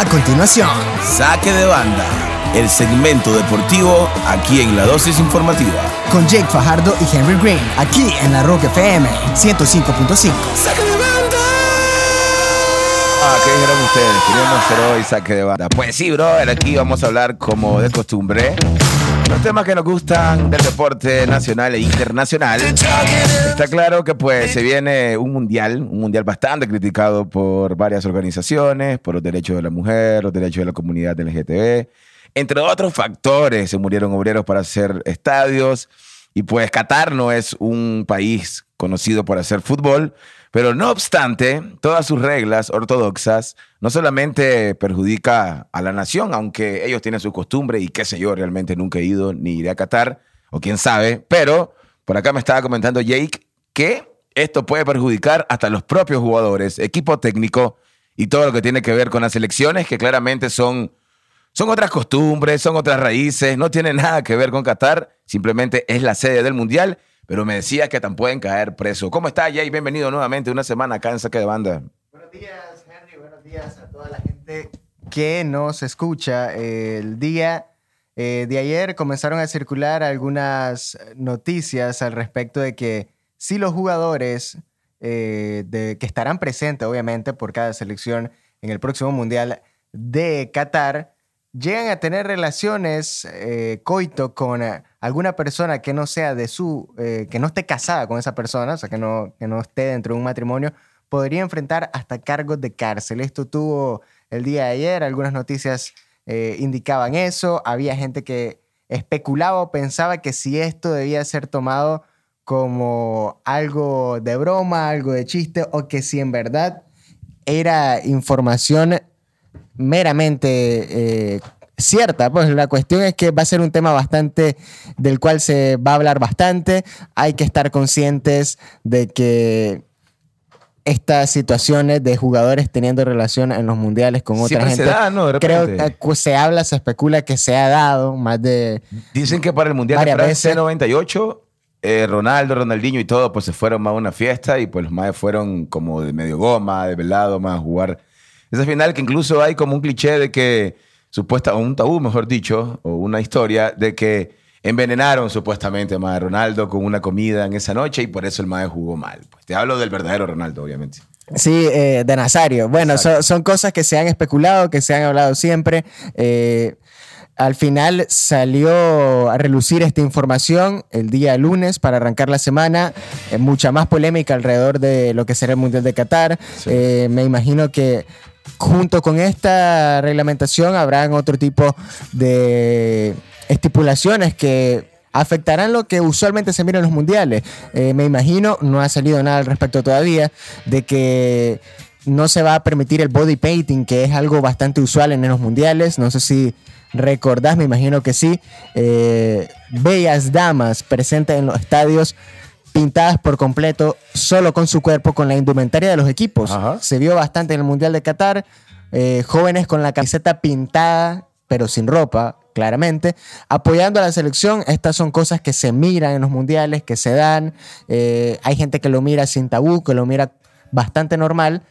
A continuación, Saque de banda, el segmento deportivo aquí en la dosis informativa. con Jake Fajardo y Henry Green, aquí en la Rock FM 105.5. ¡Saque de banda! ¿Qué dijeron ustedes? Queríamos hacer hoy saque de banda. Pues sí, brother, aquí vamos a hablar como de costumbre. Los temas que nos gustan del deporte nacional e internacional. Está claro que pues se viene un mundial, un mundial bastante criticado por varias organizaciones, por los derechos de la mujer, los derechos de la comunidad LGTB. Entre otros factores, se murieron obreros para hacer estadios. Y pues Qatar no es un país conocido por hacer fútbol, pero no obstante, todas sus reglas ortodoxas no solamente perjudica a la nación, aunque ellos tienen su costumbre y qué sé yo, realmente nunca he ido ni iré a Qatar, o quién sabe, pero por acá me estaba comentando Jake que esto puede perjudicar hasta los propios jugadores, equipo técnico y todo lo que tiene que ver con las elecciones, que claramente son, son otras costumbres, son otras raíces, no tiene nada que ver con Qatar, simplemente es la sede del Mundial, pero me decía que tan pueden caer presos. ¿Cómo está Jake? Bienvenido nuevamente una semana acá en Saque de Banda. Buenos días, Henry. Buenos días a toda la gente que nos escucha. El día eh, de ayer comenzaron a circular algunas noticias al respecto de que si los jugadores eh, de, que estarán presentes, obviamente, por cada selección en el próximo Mundial de Qatar, llegan a tener relaciones eh, coito con eh, alguna persona que no sea de su, eh, que no esté casada con esa persona, o sea, que no, que no esté dentro de un matrimonio, podría enfrentar hasta cargos de cárcel. Esto tuvo el día de ayer, algunas noticias indicaban eso, había gente que especulaba o pensaba que si esto debía ser tomado como algo de broma, algo de chiste, o que si en verdad era información meramente eh, cierta. Pues la cuestión es que va a ser un tema bastante del cual se va a hablar bastante. Hay que estar conscientes de que estas situaciones de jugadores teniendo relación en los mundiales con otra Siempre se gente. da, ¿no? De creo que se habla, se especula que se ha dado más de Dicen que para el Mundial de Francia veces. 98, eh, Ronaldo, Ronaldinho y todo, pues se fueron más a una fiesta y pues los más fueron como de medio goma, de velado, más a jugar esa final que incluso hay como un cliché de que, supuesta, o un tabú, mejor dicho, o una historia de que envenenaron supuestamente a Ronaldo con una comida en esa noche y por eso el mae jugó mal. Pues te hablo del verdadero Ronaldo, obviamente. Sí, eh, de Nazario. Bueno, son, son cosas que se han especulado, que se han hablado siempre. Eh, al final salió a relucir esta información el día lunes para arrancar la semana. Eh, mucha más polémica alrededor de lo que será el Mundial de Qatar. Eh, me imagino que junto con esta reglamentación habrán otro tipo de estipulaciones que afectarán lo que usualmente se mira en los mundiales. Eh, me imagino, no ha salido nada al respecto todavía, de que no se va a permitir el body painting, que es algo bastante usual en los mundiales. No sé si recordás, me imagino que sí. Eh, bellas damas presentes en los estadios pintadas por completo, solo con su cuerpo, con la indumentaria de los equipos. Ajá. Se vio bastante en el Mundial de Qatar. eh, jóvenes con la camiseta pintada, pero sin ropa, claramente, apoyando a la selección. Estas son cosas que se miran en los mundiales, que se dan. Eh, hay gente que lo mira sin tabú, que lo mira bastante normal,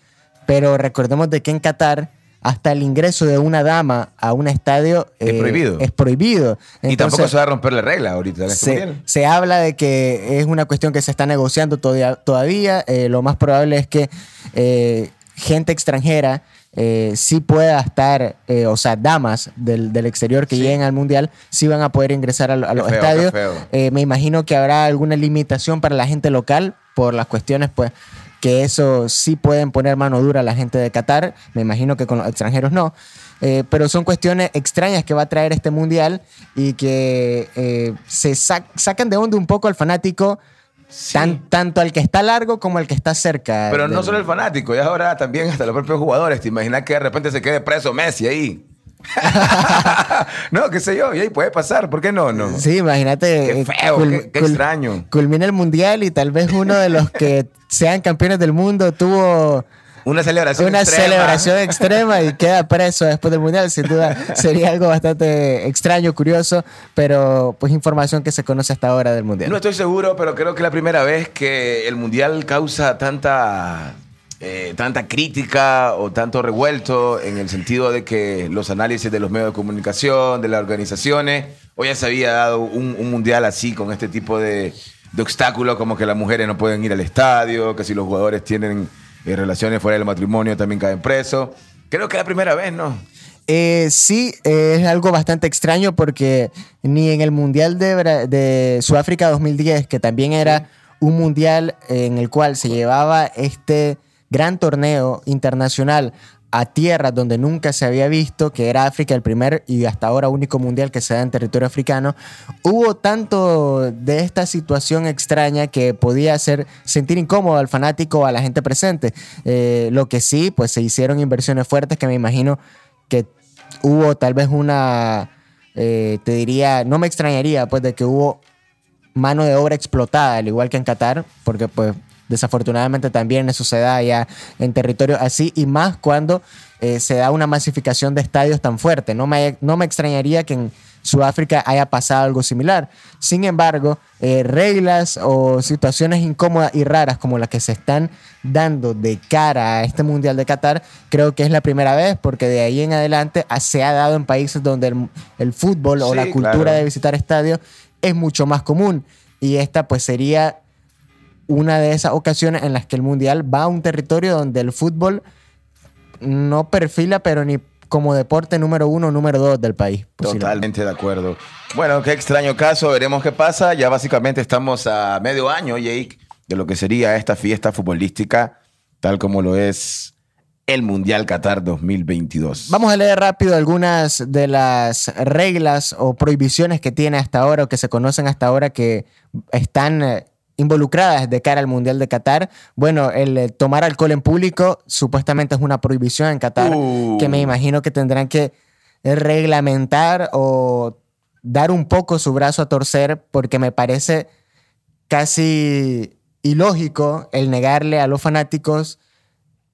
pero recordemos de que en Qatar hasta el ingreso de una dama a un estadio Es prohibido. Es prohibido. y tampoco se va a romper la regla ahorita se, se habla de que es una cuestión que se está negociando todavía. todavía. Eh, lo más probable es que eh, gente extranjera eh, sí pueda estar, eh, o sea, damas del, del exterior que Sí. lleguen al mundial, sí van a poder ingresar a, lo- a los feo, estadios. Eh, me imagino que habrá alguna limitación para la gente local por las cuestiones, pues, que eso sí pueden poner mano dura a la gente de Qatar. Me imagino que con los extranjeros no. Eh, pero son cuestiones extrañas que va a traer este mundial y que eh, se sac- sacan de onda un poco al fanático, tan- tanto al que está largo como al que está cerca. Pero no solo el fanático, y ahora también hasta los propios jugadores. ¿Te imaginas que de repente se quede preso Messi ahí? no, qué sé yo, y ahí puede pasar, ¿por qué no? no? Sí, imagínate. Qué feo, cul- qué- qué cul- extraño. Culmina el mundial y tal vez uno de los que sean campeones del mundo tuvo Una celebración una extrema. celebración extrema y queda preso después del mundial. Sin duda sería algo bastante extraño, curioso, pero pues información que se conoce hasta ahora del mundial. No estoy seguro, pero creo que es la primera vez que el mundial causa tanta eh, tanta crítica o tanto revuelto en el sentido de que los análisis de los medios de comunicación, de las organizaciones, hoy ya se había dado un, un mundial así con este tipo de, de obstáculos como que las mujeres no pueden ir al estadio, que si los jugadores tienen eh, relaciones fuera del matrimonio también caen presos. Creo que es la primera vez, ¿no? Eh, sí, eh, es algo bastante extraño porque ni en el Mundial de, Bra- de Sudáfrica 2010, que también era un mundial en el cual se llevaba este gran torneo internacional a tierras donde nunca se había visto, que era África el primer y hasta ahora único mundial que se da en territorio africano, hubo tanto de esta situación extraña que podía hacer sentir incómodo al fanático o a la gente presente. Eh, lo que sí, pues se hicieron inversiones fuertes que me imagino que hubo tal vez una, eh, te diría, no me extrañaría pues de que hubo mano de obra explotada, al igual que en Qatar, porque pues desafortunadamente también eso se da allá en territorio así, y más cuando eh, se da una masificación de estadios tan fuerte. No me, no me extrañaría que en Sudáfrica haya pasado algo similar. Sin embargo, eh, reglas o situaciones incómodas y raras como las que se están dando de cara a este Mundial de Qatar, creo que es la primera vez, porque de ahí en adelante se ha dado en países donde el, el fútbol o Sí, la cultura claro. de visitar estadios es mucho más común. Y esta pues sería una de esas ocasiones en las que el Mundial va a un territorio donde el fútbol no perfila, pero ni como deporte número uno o número dos del país. Totalmente de acuerdo. Bueno, qué extraño caso, veremos qué pasa. Ya básicamente estamos a medio año, Jake, de lo que sería esta fiesta futbolística, tal como lo es el Mundial Qatar 2022. Vamos a leer rápido algunas de las reglas o prohibiciones que tiene hasta ahora o que se conocen hasta ahora que están eh, involucradas de cara al Mundial de Qatar. Bueno, el eh, tomar alcohol en público supuestamente es una prohibición en Qatar Uh. que me imagino que tendrán que reglamentar o dar un poco su brazo a torcer porque me parece casi ilógico el negarle a los fanáticos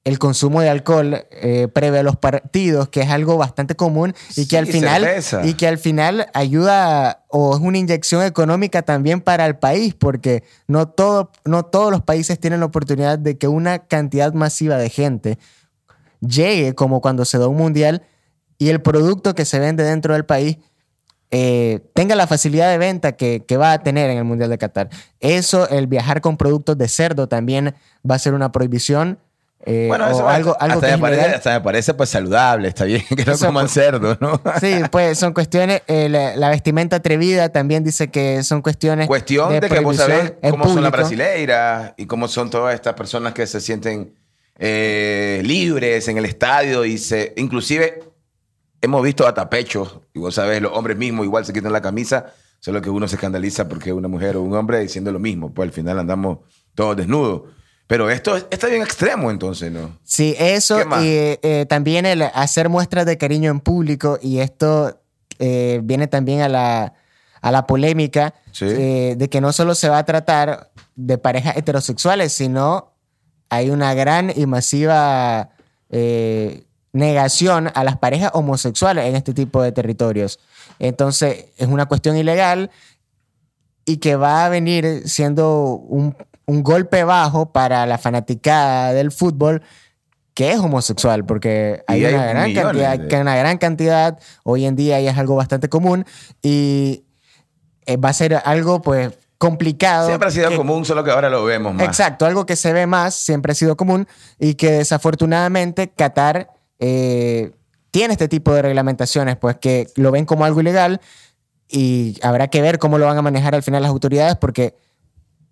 el consumo de alcohol eh, previo a los partidos, que es algo bastante común y que Sí, al final cerveza. y que al final ayuda o es una inyección económica también para el país, porque no todo, no todos los países tienen la oportunidad de que una cantidad masiva de gente llegue como cuando se da un mundial y el producto que se vende dentro del país eh, tenga la facilidad de venta que, que va a tener en el Mundial de Qatar. Eso, el viajar con productos de cerdo también va a ser una prohibición. Eh, Bueno, o eso algo, algo hasta, que me parece, hasta me parece pues saludable, está bien que no Eso, coman cerdo, ¿no? Sí, pues son cuestiones. eh, la, la vestimenta atrevida también dice que son cuestiones. Cuestión de, que vos sabés cómo son las público. brasileiras y cómo son todas estas personas que se sienten eh, libres en el estadio y se, inclusive hemos visto hasta pechos y vos sabés, los hombres mismos igual se quitan la camisa, solo que uno se escandaliza porque una mujer o un hombre diciendo lo mismo, pues al final andamos todos desnudos. Pero esto es- está bien extremo entonces, ¿no? Sí, eso y eh, también el hacer muestras de cariño en público y esto eh, viene también a la, a la polémica Sí. eh, de que no solo se va a tratar de parejas heterosexuales, sino hay una gran y masiva eh, negación a las parejas homosexuales en este tipo de territorios. Entonces, es una cuestión ilegal y que va a venir siendo un, un golpe bajo para la fanaticada del fútbol que es homosexual, porque Y hay, hay una, gran cantidad, de- una gran cantidad, hoy en día ya es algo bastante común y eh, va a ser algo pues complicado. Siempre ha sido que- común, solo que ahora lo vemos más. Exacto, algo que se ve más, siempre ha sido común y que desafortunadamente Qatar eh, tiene este tipo de reglamentaciones, pues que lo ven como algo ilegal y habrá que ver cómo lo van a manejar al final las autoridades porque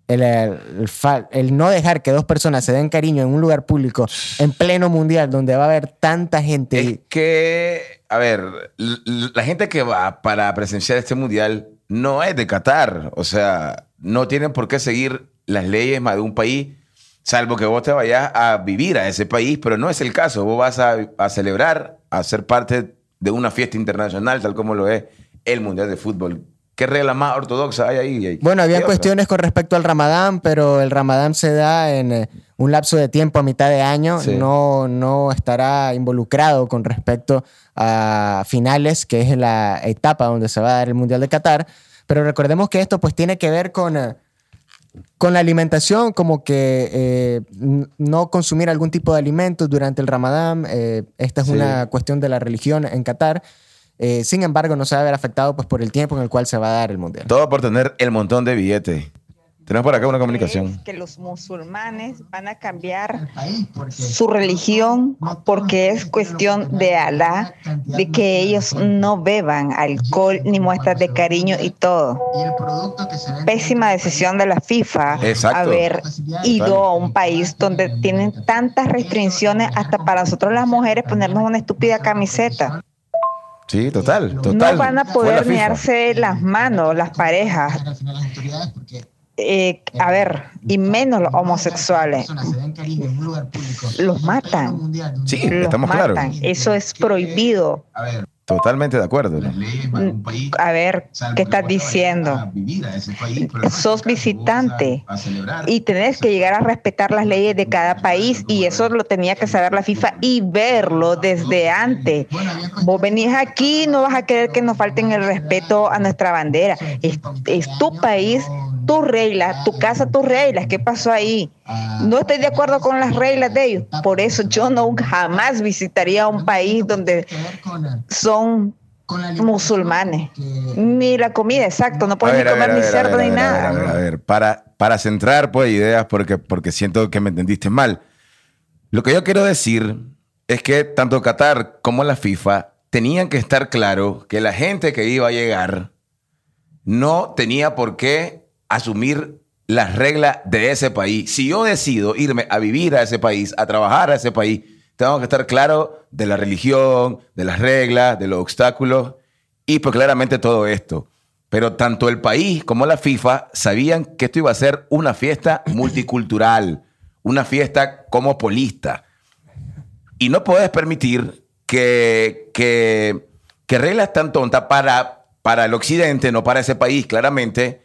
el, el el no dejar que dos personas se den cariño en un lugar público en pleno mundial donde va a haber tanta gente. Es que, a ver, la gente que va para presenciar este mundial no es de Qatar. O sea, no tienen por qué seguir las leyes más de un país, salvo que vos te vayas a vivir a ese país, pero no es el caso. Vos vas a, a celebrar, a ser parte de una fiesta internacional, tal como lo es el Mundial de Fútbol. ¿Qué regla más ortodoxa hay ahí? Bueno, había cuestiones con respecto al Ramadán, pero el Ramadán se da en eh, un lapso de tiempo a mitad de año. Sí. No, no estará involucrado con respecto a finales, que es la etapa donde se va a dar el Mundial de Qatar. Pero recordemos que esto pues tiene que ver con, eh, con la alimentación, como que eh, no consumir algún tipo de alimentos durante el Ramadán. eh, esta es Sí. una cuestión de la religión en Qatar. Eh, sin embargo, no se va a ver afectado pues, por el tiempo en el cual se va a dar el mundial. Todo por tener el montón de billetes. Tenemos por acá una comunicación. que los musulmanes van a cambiar su religión porque es cuestión de Alá, de que ellos no beban alcohol ni muestras de cariño y todo. Pésima decisión de la FIFA Exacto. haber ido a un país donde tienen tantas restricciones hasta para nosotros las mujeres ponernos una estúpida camiseta. Sí, total, total. No van a poder mirarse las manos las parejas. Eh, a ver, y menos los homosexuales. Los matan. Sí, Los estamos matan. claros. Eso es prohibido. Totalmente de acuerdo. ¿no? A ver, ¿qué estás diciendo? Sos visitante y tenés que llegar a respetar las leyes de cada país y eso lo tenía que saber la FIFA y verlo desde antes. Vos venís aquí, no vas a querer que nos falten el respeto a nuestra bandera. Es, es tu país, tu regla, tu casa, tus reglas. ¿Qué pasó ahí? No estoy de acuerdo con las reglas de ellos. Por eso yo no jamás visitaría un país donde son musulmanes. Ni la comida, exacto. No puedes ver, ni ver, comer ni cerdo ver, ni nada. A ver, a ver, para, para centrar pues ideas, porque, porque siento que me entendiste mal. Lo que yo quiero decir es que tanto Qatar como la FIFA tenían que estar claro que la gente que iba a llegar no tenía por qué asumir las reglas de ese país. Si yo decido irme a vivir a ese país, a trabajar a ese país, tengo que estar claro de la religión, de las reglas, de los obstáculos y pues claramente todo esto. Pero tanto el país como la FIFA sabían que esto iba a ser una fiesta multicultural, una fiesta cosmopolista. Y no puedes permitir que, que, que reglas tan tontas para, para el occidente, no para ese país, claramente,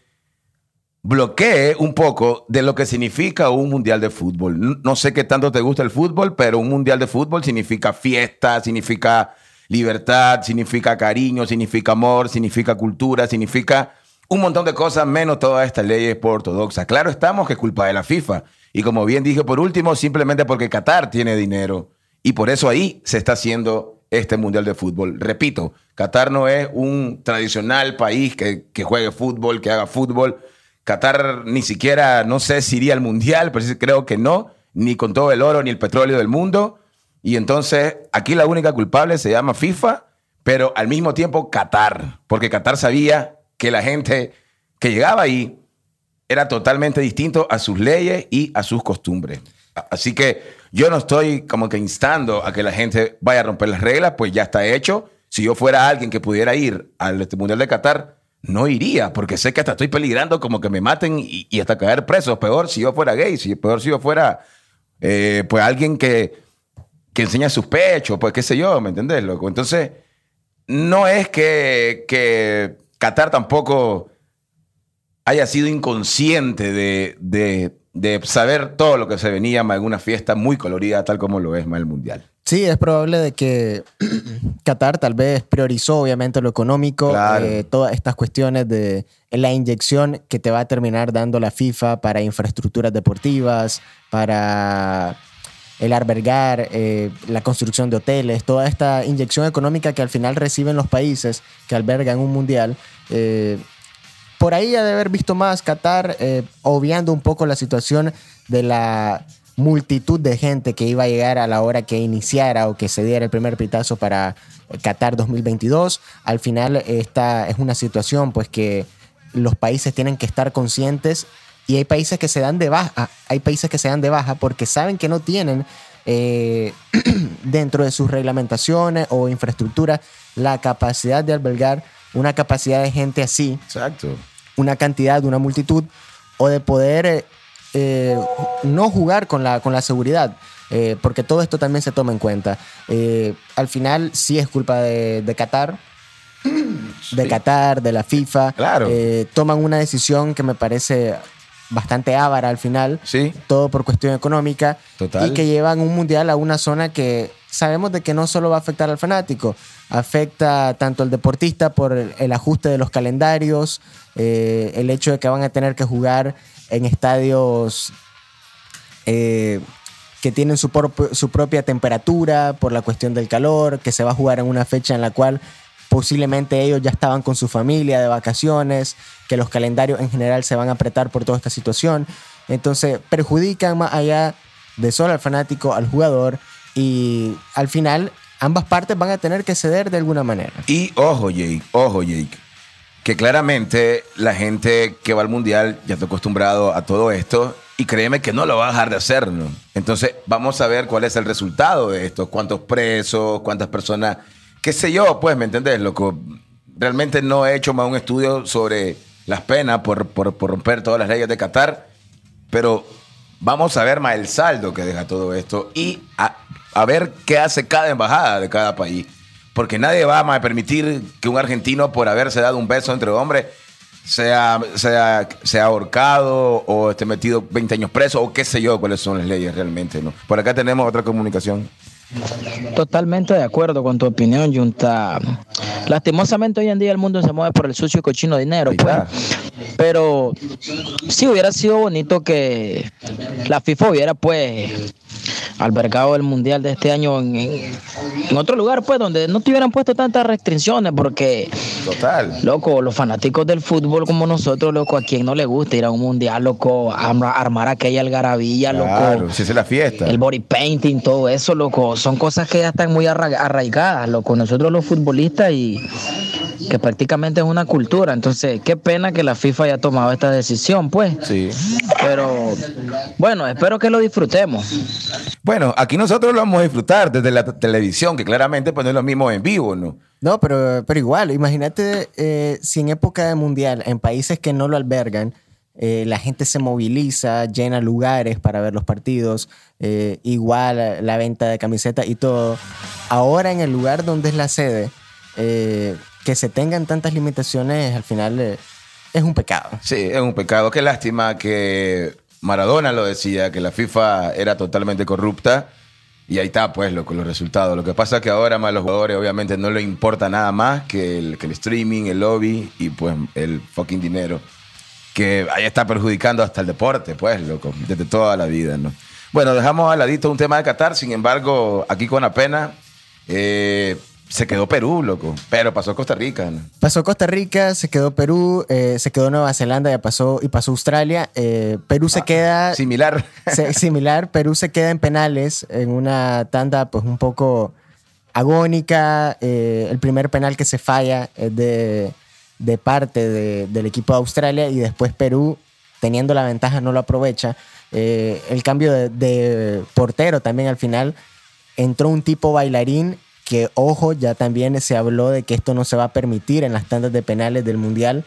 bloquee un poco de lo que significa un mundial de fútbol. No sé qué tanto te gusta el fútbol, pero un mundial de fútbol significa fiesta, significa libertad, significa cariño, significa amor, significa cultura, significa un montón de cosas, menos todas estas leyes ortodoxas. Claro estamos que es culpa de la FIFA. Y como bien dije por último, simplemente porque Qatar tiene dinero. Y por eso ahí se está haciendo este Mundial de Fútbol. Repito, Qatar no es un tradicional país que, que juegue fútbol, que haga fútbol. Qatar ni siquiera, no sé si iría al Mundial, pero creo que no, ni con todo el oro ni el petróleo del mundo. Y entonces aquí la única culpable se llama FIFA, pero al mismo tiempo Qatar, porque Qatar sabía que la gente que llegaba ahí era totalmente distinto a sus leyes y a sus costumbres. Así que yo no estoy como que instando a que la gente vaya a romper las reglas, pues ya está hecho. Si yo fuera alguien que pudiera ir al este Mundial de Qatar, no iría, porque sé que hasta estoy peligrando como que me maten y, hasta caer preso. Peor si yo fuera gay, si, peor si yo fuera eh, pues alguien que, que enseña sus pechos, pues qué sé yo, ¿me entendés, loco? Entonces, no es que, que Qatar tampoco haya sido inconsciente de, de- saber todo lo que se venía en una fiesta muy colorida, tal como lo es el Mundial. Sí, es probable de que Qatar tal vez priorizó obviamente lo económico, Claro. eh, todas estas cuestiones de la inyección que te va a terminar dando la FIFA para infraestructuras deportivas, para el albergar, eh, la construcción de hoteles, toda esta inyección económica que al final reciben los países que albergan un mundial. eh, por ahí ha de haber visto más Qatar, eh, obviando un poco la situación de la multitud de gente que iba a llegar a la hora que iniciara o que se diera el primer pitazo para eh, Qatar 2022. Al final esta es una situación pues que los países tienen que estar conscientes y hay países que se dan de baja, hay países que se dan de baja porque saben que no tienen eh, dentro de sus reglamentaciones o infraestructura la capacidad de albergar una capacidad de gente así Exacto. una cantidad, una multitud, o de poder eh, no jugar con la, con la seguridad, eh, porque todo esto también se toma en cuenta. Eh, al final sí es culpa de, de Qatar, de Qatar, de la FIFA. Claro. Toman una decisión que me parece bastante ávara al final, Sí. todo por cuestión económica, Total. y que llevan un mundial a una zona que sabemos de que no solo va a afectar al fanático, afecta tanto al deportista por el, el ajuste de los calendarios, eh, el hecho de que van a tener que jugar en estadios eh, que tienen su, su propia temperatura por la cuestión del calor, que se va a jugar en una fecha en la cual posiblemente ellos ya estaban con su familia de vacaciones, que los calendarios en general se van a apretar por toda esta situación. Entonces perjudican más allá de solo al fanático, al jugador y al final ambas partes van a tener que ceder de alguna manera. Y ojo Jake, ojo Jake, que claramente la gente que va al mundial ya está acostumbrado a todo esto y créeme que no lo va a dejar de hacer, ¿no? Entonces vamos a ver cuál es el resultado de esto, cuántos presos, cuántas personas, qué sé yo, pues, ¿me entendés, loco? Realmente no he hecho más un estudio sobre las penas por, por, por romper todas las leyes de Qatar, pero vamos a ver más el saldo que deja todo esto y a, ver qué hace cada embajada de cada país. Porque nadie va a permitir que un argentino, por haberse dado un beso entre hombres, sea, sea, sea ahorcado o esté metido 20 años preso o qué sé yo cuáles son las leyes realmente. ¿no? Por acá tenemos otra comunicación. Totalmente de acuerdo con tu opinión, Junta. Lastimosamente hoy en día el mundo se mueve por el sucio y cochino dinero. Pues. Pero sí hubiera sido bonito que la FIFA hubiera pues albergado el mundial de este año en, otro lugar, pues, donde no tuvieran puesto tantas restricciones, porque, total, loco, los fanáticos del fútbol como nosotros, loco, a quien no le gusta ir a un mundial, loco, armar aquella algarabía, claro, loco, si es la fiesta, el body painting, todo eso, loco, son cosas que ya están muy arraigadas, loco, nosotros los futbolistas y que prácticamente es una cultura. Entonces, qué pena que la FIFA haya tomado esta decisión, pues. Sí. Pero bueno, espero que lo disfrutemos. Bueno, aquí nosotros lo vamos a disfrutar desde la televisión, que claramente pues no es lo mismo en vivo, ¿no? No, pero, pero igual, imagínate eh, si en época de mundial, en países que no lo albergan, eh, la gente se moviliza, llena lugares para ver los partidos, eh, igual la venta de camisetas y todo. Ahora en el lugar donde es la sede, que se tengan tantas limitaciones al final eh, es un pecado. Sí, es un pecado. Qué lástima que Maradona lo decía, que la FIFA era totalmente corrupta. Y ahí está, pues, lo, los resultados. Lo que pasa es que ahora más los jugadores obviamente no les importa nada más que el, que el streaming, el lobby y pues el fucking dinero. Que ahí está perjudicando hasta el deporte, pues, loco, desde toda la vida, ¿no? Bueno, dejamos al ladito un tema de Qatar, sin embargo, aquí con la pena, eh, se quedó Perú, loco. Pero pasó Costa Rica. Pasó Costa Rica, se quedó Perú, eh, se quedó Nueva Zelanda, ya pasó y pasó Australia. Eh, Perú se ah, queda. Similar. similar. Perú se queda en penales en una tanda, pues un poco agónica. Eh, el primer penal que se falla es de, parte del equipo de Australia y después Perú, teniendo la ventaja, no lo aprovecha. el cambio de, de portero también al final entró un tipo bailarín que ojo, ya también se habló de que esto no se va a permitir en las tandas de penales del Mundial.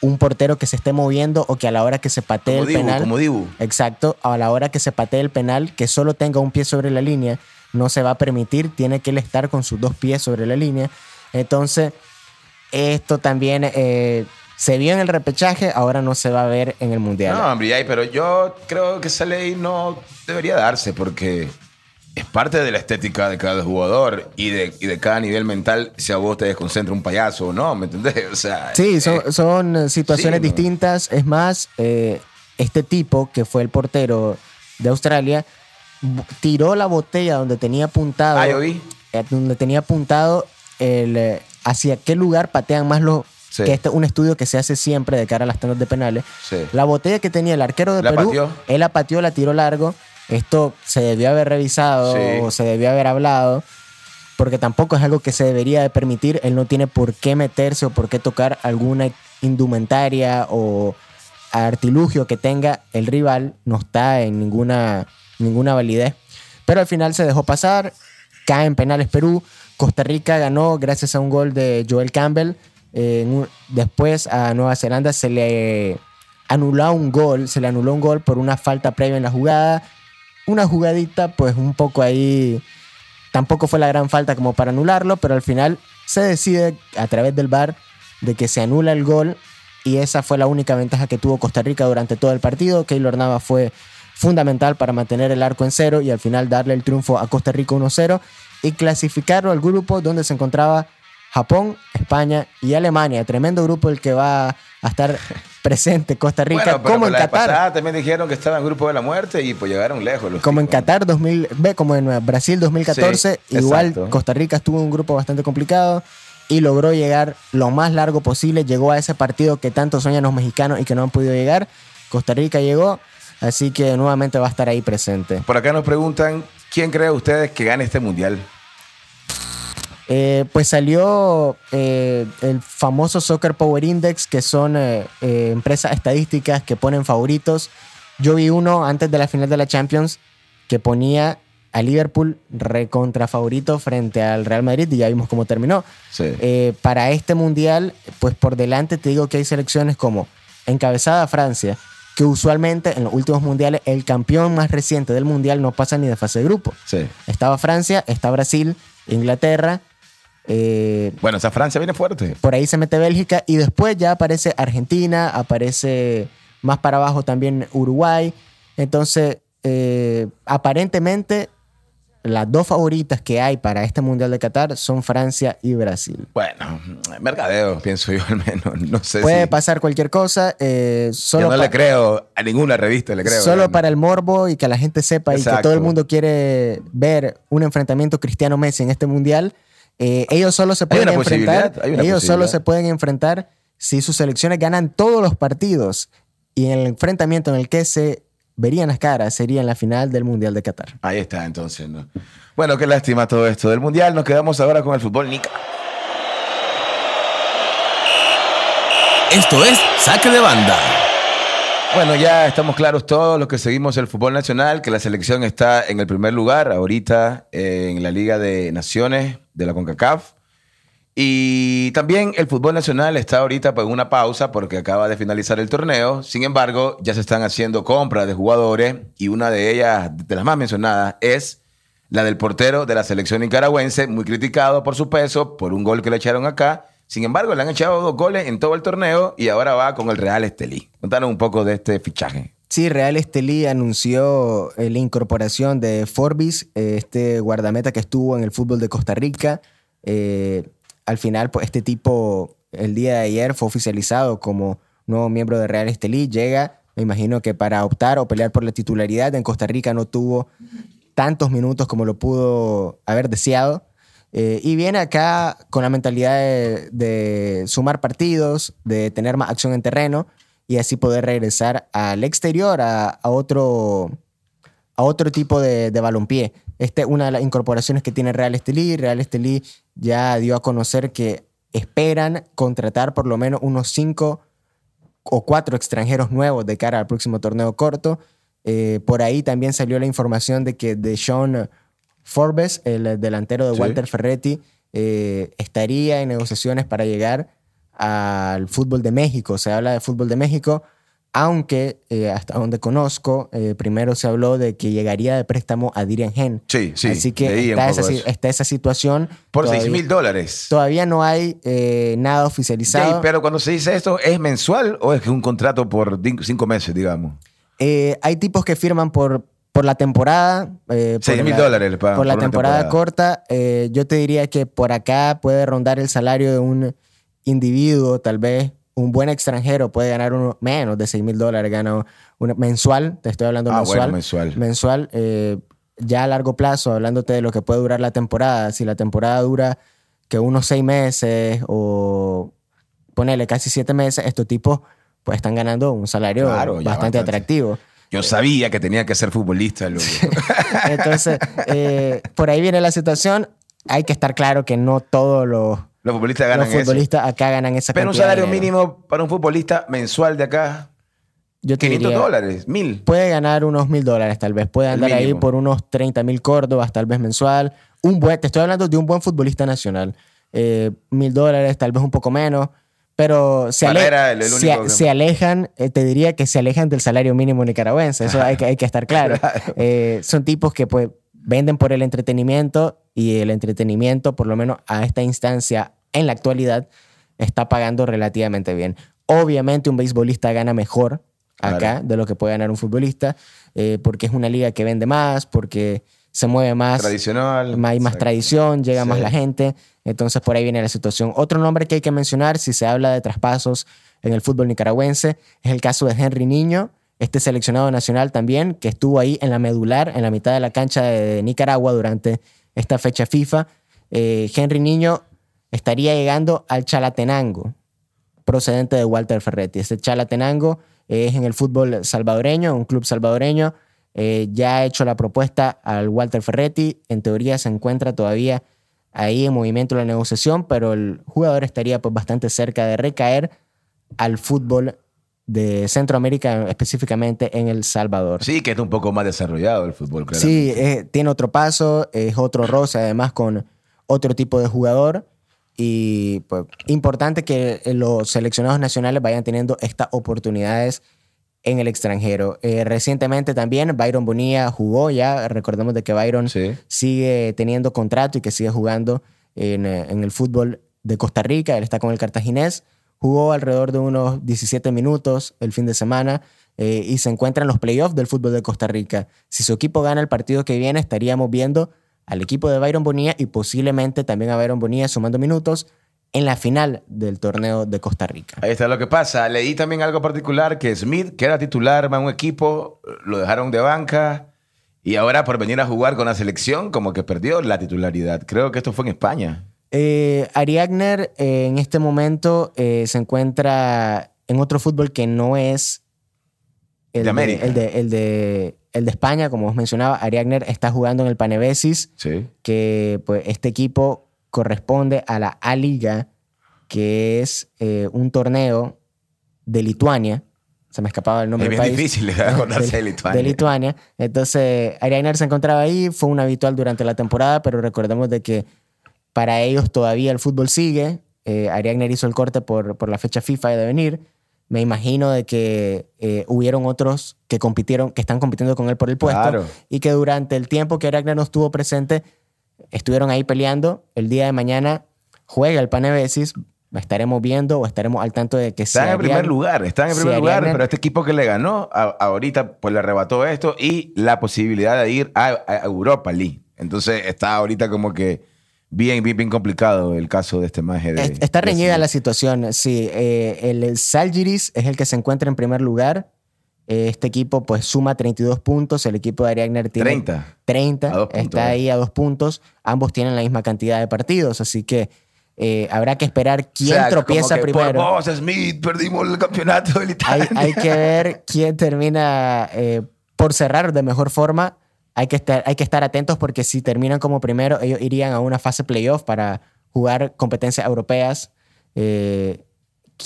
Un portero que se esté moviendo o que a la hora que se patee el penal. Como Dibu. Exacto, a la hora que se patee el penal, que solo tenga un pie sobre la línea, no se va a permitir, tiene que él estar con sus dos pies sobre la línea. Entonces, esto también eh, se vio en el repechaje, ahora no se va a ver en el Mundial. No, hombre, pero yo creo que esa ley no debería darse porque es parte de la estética de cada jugador y de, de cada nivel mental si a vos te desconcentra un payaso o no, ¿me entendés? O sea, sí, son, eh, situaciones distintas. Es más, eh, este tipo que fue el portero de Australia tiró la botella donde tenía apuntado. Ah, yo vi. Eh, donde tenía apuntado el, hacia qué lugar patean más los, Que este es un estudio que se hace siempre de cara a las tandas de penales. La botella que tenía el arquero de Perú, él la pateó, la tiró largo esto se debió haber revisado o se debió haber hablado, porque tampoco es algo que se debería de permitir. Él no tiene por qué meterse o por qué tocar alguna indumentaria o artilugio que tenga el rival. No está en ninguna, ninguna validez. Pero al final se dejó pasar, cae en penales Perú. Costa Rica ganó gracias a un gol de Joel Campbell. después a Nueva Zelanda se le anuló un gol, se le anuló un gol por una falta previa en la jugada una jugadita, pues un poco ahí, tampoco fue la gran falta como para anularlo, pero al final se decide a través del VAR de que se anula el gol y esa fue la única ventaja que tuvo Costa Rica durante todo el partido. Keylor Nava fue fundamental para mantener el arco en cero y al final darle el triunfo a Costa Rica 1-0 y clasificarlo al grupo donde se encontraba Japón, España y Alemania. Tremendo grupo el que va a estar presente Costa Rica, Bueno, pero como en Qatar. también dijeron que estaban en grupo de la muerte y pues llegaron lejos. los Como en. Qatar 2000, ve como en Brasil 2014, Sí, igual exacto. Costa Rica estuvo en un grupo bastante complicado y logró llegar lo más largo posible, llegó a ese partido que tanto sueñan los mexicanos y que no han podido llegar. Costa Rica llegó, así que nuevamente va a estar ahí presente. Por acá nos preguntan, ¿quién cree ustedes que gane este mundial? Eh, pues salió eh, el famoso Soccer Power Index, que son eh, empresas estadísticas que ponen favoritos. Yo vi uno antes de la final de la Champions que ponía a Liverpool recontra favorito frente al Real Madrid y ya vimos cómo terminó. Sí. Para este mundial, pues por delante te digo que hay selecciones como encabezada Francia, que usualmente en los últimos mundiales el campeón más reciente del mundial no pasa ni de fase de grupo. Sí. Estaba Francia, está Brasil, Inglaterra, eh, Bueno, esa Francia viene fuerte. por ahí se mete Bélgica y después ya aparece Argentina, aparece más para abajo también Uruguay. Entonces, eh, aparentemente, las dos favoritas que hay para este Mundial de Qatar son Francia y Brasil. Bueno, mercadeo, pienso yo al menos. No sé Puede si... pasar cualquier cosa, eh, Yo solo, no pa- le creo a ninguna revista, le creo. solo ¿verdad? para el morbo y que la gente sepa y que todo el mundo quiere ver un enfrentamiento Cristiano-Messi en este Mundial. Eh, ellos solo se Hay pueden una enfrentar. posibilidad, hay una Ellos solo se pueden enfrentar si sus selecciones ganan todos los partidos. Y en el enfrentamiento en el que se verían las caras sería en la final del Mundial de Qatar. Ahí está, entonces. ¿no? Bueno, qué lástima todo esto del Mundial. Nos quedamos ahora con el fútbol, Nica. Esto es Saque de Banda. Bueno, ya estamos claros todos los que seguimos el fútbol nacional, que la selección está en el primer lugar ahorita eh, en la Liga de Naciones de la CONCACAF. Y también el fútbol nacional está ahorita pues, en una pausa porque acaba de finalizar el torneo. Sin embargo, ya se están haciendo compras de jugadores y una de ellas, de las más mencionadas, es la del portero de la selección nicaragüense, muy criticado por su peso, por un gol que le echaron acá. Sin embargo, le han echado dos goles en todo el torneo y ahora va con el Real Estelí. Contanos un poco de este fichaje. Sí, Real Estelí anunció eh, la incorporación de Forbis, eh, este guardameta que estuvo en el fútbol de Costa Rica. Eh, al final, pues, este tipo, el día de ayer, fue oficializado como nuevo miembro de Real Estelí. Llega, me imagino que para optar o pelear por la titularidad. En Costa Rica no tuvo tantos minutos como lo pudo haber deseado. Eh, y viene acá con la mentalidad de, sumar partidos, de tener más acción en terreno y así poder regresar al exterior, a, a otro, a otro tipo de, de balompié. Esta es una de las incorporaciones que tiene Real Estelí. Real Estelí ya dio a conocer que esperan contratar por lo menos unos cinco o cuatro extranjeros nuevos de cara al próximo torneo corto. Eh, por ahí también salió la información de que Deshaun Forbes, el delantero de Sí. Walter Ferretti, eh, estaría en negociaciones para llegar al fútbol de México. Se habla de fútbol de México, aunque eh, hasta donde conozco, eh, primero se habló de que llegaría de préstamo a Dirian Gen. Sí, sí, Así que está esa, está esa situación. Por Todavía- 6 mil dólares. Todavía no hay eh, nada oficializado. Sí, pero cuando se dice esto, ¿es mensual o es un contrato por cinco meses, digamos? Eh, hay tipos que firman por, por la temporada. eh, por Seis mil la- dólares le pagan Por la por temporada, temporada. corta. eh, yo te diría que por acá puede rondar el salario de un individuo, tal vez un buen extranjero puede ganar uno, menos de 6 mil dólares, gana una, mensual, te estoy hablando Ah, mensual. bueno, mensual. Mensual, eh, ya a largo plazo, hablándote de lo que puede durar la temporada. Si la temporada dura que unos seis meses o ponele casi siete meses, estos tipos pues están ganando un salario Claro, bastante bastante. atractivo. Yo sabía que tenía que ser futbolista, loco. Entonces, eh, por ahí viene la situación. Hay que estar claro que no todos los, Los futbolistas los eso. acá ganan esa Pero un salario mínimo para un futbolista mensual de acá, Yo te 500 diría, dólares, mil. Puede ganar unos mil dólares tal vez. Puede andar ahí por unos 30 mil córdobas tal vez mensual. Un buen, te estoy hablando de un buen futbolista nacional. Eh, Mil dólares, tal vez un poco menos. Pero se, ale- se- alejan, eh, te diría que se alejan del salario mínimo nicaragüense. Eso hay que, hay que estar claro. Eh, son tipos que pues venden por el entretenimiento y el entretenimiento, por lo menos a esta instancia en la actualidad, está pagando relativamente bien. Obviamente un beisbolista gana mejor acá Claro. de lo que puede ganar un futbolista, eh, porque es una liga que vende más, porque se mueve más. Tradicional. Hay más tradición, llega más la gente. Entonces por ahí viene la situación. Otro nombre que hay que mencionar si se habla de traspasos en el fútbol nicaragüense es el caso de Henry Niño, este seleccionado nacional también, que estuvo ahí en la medular, en la mitad de la cancha de Nicaragua durante esta fecha FIFA. Eh, Henry Niño estaría llegando al Chalatenango, procedente de Walter Ferretti. Este Chalatenango es en el fútbol salvadoreño, un club salvadoreño. Eh, ya ha hecho la propuesta al Walter Ferretti. En teoría se encuentra todavía ahí en movimiento la negociación, pero el jugador estaría pues, bastante cerca de recaer al fútbol de Centroamérica, específicamente en El Salvador. Sí, que es un poco más desarrollado el fútbol, claro. Sí, tiene otro paso, es otro roce, además con otro tipo de jugador. Y pues importante que los seleccionados nacionales vayan teniendo estas oportunidades en el extranjero. Eh, recientemente también Byron Bonilla jugó ya, recordemos de que Byron sigue teniendo contrato y que sigue jugando en, en, el fútbol de Costa Rica, él está con el cartaginés, jugó alrededor de unos 17 minutos el fin de semana eh, y se encuentra en los playoffs del fútbol de Costa Rica. Si su equipo gana el partido que viene, estaríamos viendo al equipo de Byron Bonilla y posiblemente también a Byron Bonilla sumando minutos en la final del torneo de Costa Rica. Ahí está lo que pasa. Leí también algo particular que Smith, que era titular en un equipo, lo dejaron de banca y ahora por venir a jugar con la selección como que perdió la titularidad. Creo que esto fue en España. Eh, Ariagner eh, en este momento eh, se encuentra en otro fútbol que no es el de, América. el, de, el, de, el de España, como os mencionaba. Ariagner está jugando en el Panevesis, que pues, este equipo corresponde a la A-Liga, que es un torneo de Lituania. Se me escapaba el nombre. Es bien difícil acordarse de, Lituania. De Lituania. Entonces, Ariagner se encontraba ahí, fue un habitual durante la temporada, pero recordemos de que para ellos todavía el fútbol sigue. Eh, Ariagner hizo el corte por, por la fecha FIFA de venir. Me imagino de que eh, hubieron otros que compitieron, que están compitiendo con él por el puesto y que durante el tiempo que Ariagner no estuvo presente, estuvieron ahí peleando. El día de mañana juega el Panevesis, estaremos viendo o estaremos al tanto de que están en primer lugar, están en primer lugar, pero este equipo que le ganó ahorita pues le arrebató esto y la posibilidad de ir a, a Europa League. Entonces está ahorita como que bien, bien, bien complicado el caso de este maje. De, Está reñida la situación, sí. Eh, el Salgiris es el que se encuentra en primer lugar. Eh, este equipo pues suma 32 puntos, el equipo de Ariagner tiene 30. 30, está ahí a dos puntos. Ambos tienen la misma cantidad de partidos, así que eh, habrá que esperar quién tropieza primero. Por vos, Smith, perdimos el campeonato del Italia. Hay, hay que ver quién termina por cerrar de mejor forma hay que, estar, hay que estar atentos porque si terminan como primero, ellos irían a una fase playoff para jugar competencias europeas. Eh,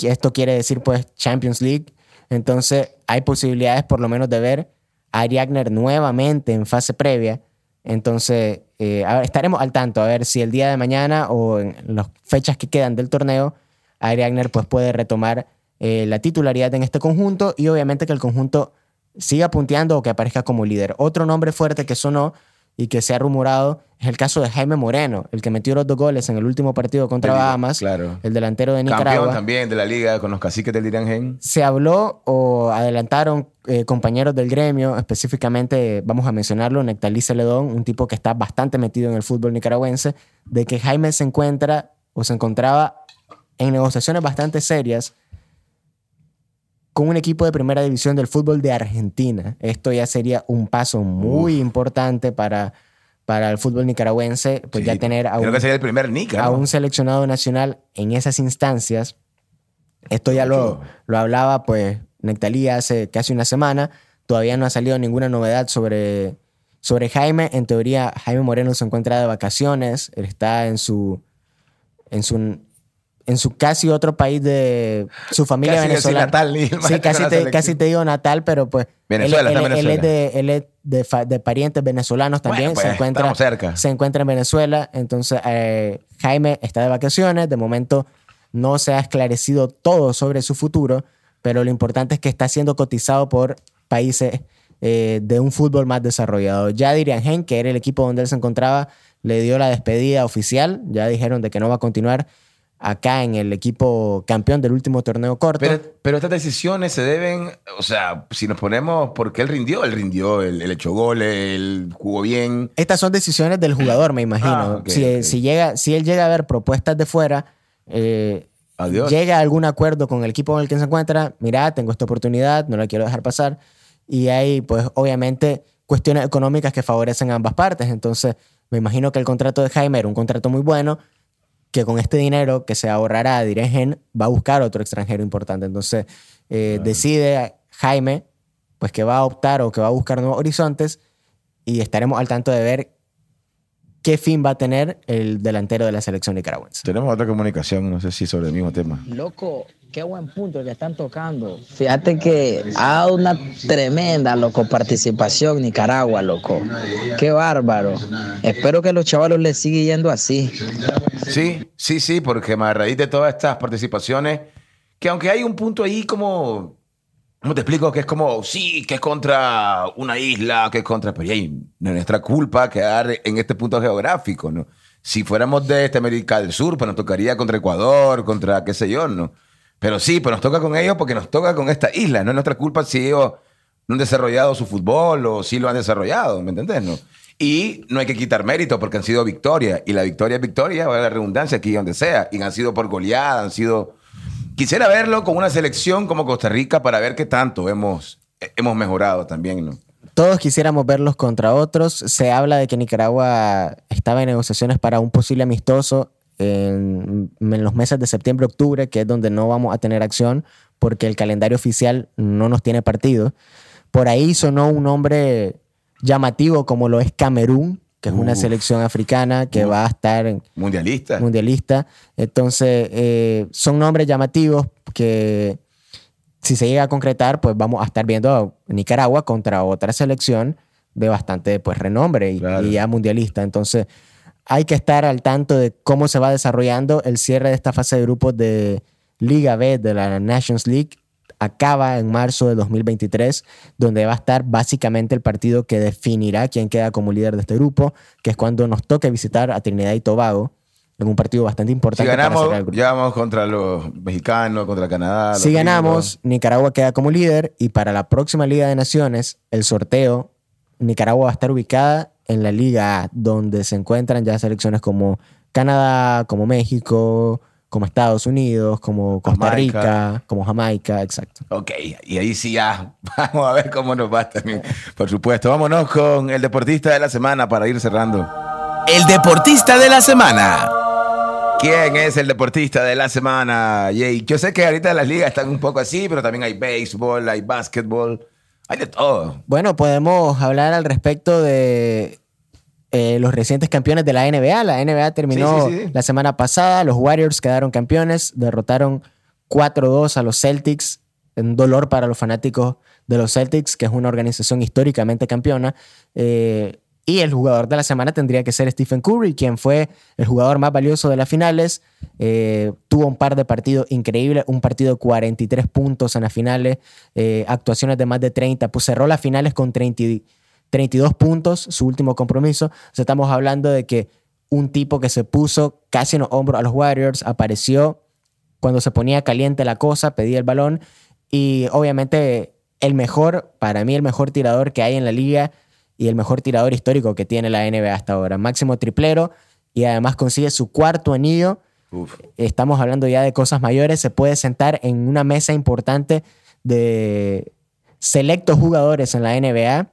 esto quiere decir pues Champions League. Entonces hay posibilidades por lo menos de ver a Ariagner nuevamente en fase previa. Entonces eh, estaremos al tanto a ver si el día de mañana o en las fechas que quedan del torneo, Ariagner pues puede retomar eh, la titularidad en este conjunto y obviamente que el conjunto siga punteando o que aparezca como líder. Otro nombre fuerte que sonó y que se ha rumorado es el caso de Jaime Moreno, el que metió los dos goles en el último partido contra Bahamas, el delantero de Nicaragua. Campeón también de la liga con los caciques del Gen. Se habló o adelantaron eh, compañeros del gremio, específicamente, vamos a mencionarlo, Nectalí Celedón, un tipo que está bastante metido en el fútbol nicaragüense, de que Jaime se encuentra o se encontraba en negociaciones bastante serias con un equipo de primera división del fútbol de Argentina. Esto ya sería un paso muy importante para, para el fútbol nicaragüense, pues ya tener a un, el primer a un seleccionado nacional en esas instancias. Esto ya lo, lo hablaba pues Nectalí hace casi una semana. Todavía no ha salido ninguna novedad sobre, sobre Jaime. En teoría, Jaime Moreno se encuentra de vacaciones. Él está en su, en su en su casi otro país de su familia venezolana. Natal, sí, casi te, casi te, digo natal, pero pues Venezuela, él, Venezuela. él, es, de, él es de, de, parientes venezolanos también. Pues, se, encuentra, cerca. se encuentra en Venezuela. Entonces, eh, Jaime está de vacaciones. De momento no se ha esclarecido todo sobre su futuro, pero lo importante es que está siendo cotizado por países eh, de un fútbol más desarrollado. Ya dirían Gen, que era el equipo donde él se encontraba, le dio la despedida oficial. Ya dijeron de que no va a continuar acá en el equipo campeón del último torneo corto. Pero, estas decisiones se deben, o sea, si nos ponemos, porque él rindió, él rindió, él, echó goles, él jugó bien. Estas son decisiones del jugador, me imagino. Ah, si, si, llega, si él llega a ver propuestas de fuera, eh, llega a algún acuerdo con el equipo en el que se encuentra, mira, tengo esta oportunidad, no la quiero dejar pasar. Y hay, pues, obviamente, cuestiones económicas que favorecen a ambas partes. Entonces, me imagino que el contrato de Jaime era un contrato muy bueno que con este dinero que se ahorrará Diregen va a buscar otro extranjero importante. Entonces eh, decide Jaime pues que va a optar o que va a buscar nuevos horizontes y estaremos al tanto de ver qué fin va a tener el delantero de la selección nicaragüense. Tenemos otra comunicación, no sé si sobre el mismo tema. Loco, qué buen punto el que están tocando. Fíjate que ha dado una tremenda, loco, participación Nicaragua, loco. Qué bárbaro. Espero que los chavalos les sigan yendo así. Sí, sí, sí, porque a raíz de todas estas participaciones, que aunque hay un punto ahí como ¿Cómo te explico? Que es como, sí, que es contra una isla, que es contra... Pero hay nuestra culpa quedar en este punto geográfico, ¿no? Si fuéramos de este América del Sur, pues nos tocaría contra Ecuador, contra qué sé yo, ¿no? Pero sí, pues nos toca con ellos porque nos toca con esta isla. No es nuestra culpa si ellos no han desarrollado su fútbol o si lo han desarrollado, ¿me entendés? No? Y no hay que quitar mérito porque han sido victorias. Y la victoria es victoria, va a la redundancia aquí donde sea. Y han sido por goleada, han sido Quisiera verlo con una selección como Costa Rica para ver qué tanto hemos, hemos mejorado también. Todos quisiéramos verlos contra otros. Se habla de que Nicaragua estaba en negociaciones para un posible amistoso en, los meses de septiembre-octubre, que es donde no vamos a tener acción porque el calendario oficial no nos tiene partido. Por ahí sonó un nombre llamativo como lo es Camerún, que es una selección africana que va a estar mundialista. mundialista. Entonces, eh, son nombres llamativos que si se llega a concretar, pues vamos a estar viendo a Nicaragua contra otra selección de bastante pues, renombre y, y ya mundialista. Entonces, hay que estar al tanto de cómo se va desarrollando el cierre de esta fase de grupos de Liga B de la Nations League acaba en marzo de 2023, donde va a estar básicamente el partido que definirá quién queda como líder de este grupo, que es cuando nos toque visitar a Trinidad y Tobago en un partido bastante importante. Si ganamos, ya vamos contra los mexicanos, contra Canadá. Si ganamos, Nicaragua queda como líder y para la próxima Liga de Naciones, el sorteo, Nicaragua va a estar ubicada en la Liga A, donde se encuentran ya selecciones como Canadá, como México, como Estados Unidos, como Costa Rica, como Jamaica, exacto. Ok, y ahí sí ya vamos a ver cómo nos va también, por supuesto. Vámonos con el deportista de la semana para ir cerrando. El deportista de la semana. ¿Quién es el deportista de la semana, Jay? Yo sé que ahorita las ligas están un poco así, pero también hay béisbol, hay básquetbol, hay de todo. Bueno, podemos hablar al respecto de eh, los recientes campeones de la NBA. La NBA terminó la semana pasada, los Warriors quedaron campeones, derrotaron 4-2 a los Celtics, un dolor para los fanáticos de los Celtics, que es una organización históricamente campeona. Eh, y el jugador de la semana tendría que ser Stephen Curry, quien fue el jugador más valioso de las finales. Eh, tuvo un par de partidos increíbles, un partido de 43 puntos en las finales, actuaciones de más de 30. Pues cerró las finales con 30 32 puntos, su último compromiso. estamos hablando de que un tipo que se puso casi en los hombros a los Warriors apareció cuando se ponía caliente la cosa, pedía el balón y obviamente el mejor, para mí el mejor tirador que hay en la liga y el mejor tirador histórico que tiene la NBA hasta ahora. Máximo triplero y además consigue su cuarto anillo. Estamos hablando ya de cosas mayores. Se puede sentar en una mesa importante de selectos jugadores en la NBA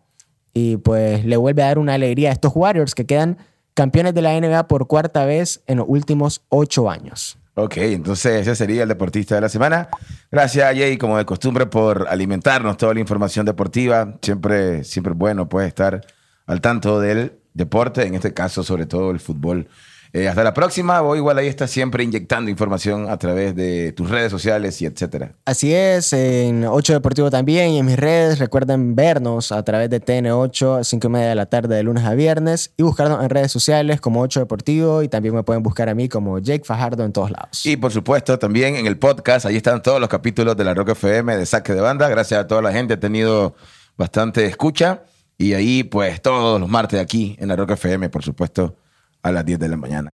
y pues le vuelve a dar una alegría a estos Warriors que quedan campeones de la NBA por cuarta vez en los últimos ocho años. Ok, entonces ese sería el deportista de la semana. Gracias, Jay, como de costumbre, por alimentarnos toda la información deportiva. Siempre, siempre bueno pues estar al tanto del deporte, en este caso sobre todo el fútbol. Eh, hasta la próxima. Vos igual ahí estás siempre inyectando información a través de tus redes sociales y etcétera. Así es, en 8 Deportivo también y en mis redes. Recuerden vernos a través de TN8 a 5 y media de la tarde de lunes a viernes y buscarnos en redes sociales como 8 Deportivo y también me pueden buscar a mí como Jake Fajardo en todos lados. Y por supuesto también en el podcast, ahí están todos los capítulos de la Rock FM de Saque de Banda. Gracias a toda la gente, ha tenido bastante escucha. Y ahí, pues, todos los martes aquí en la Rock FM, por supuesto, a las 10 de la mañana.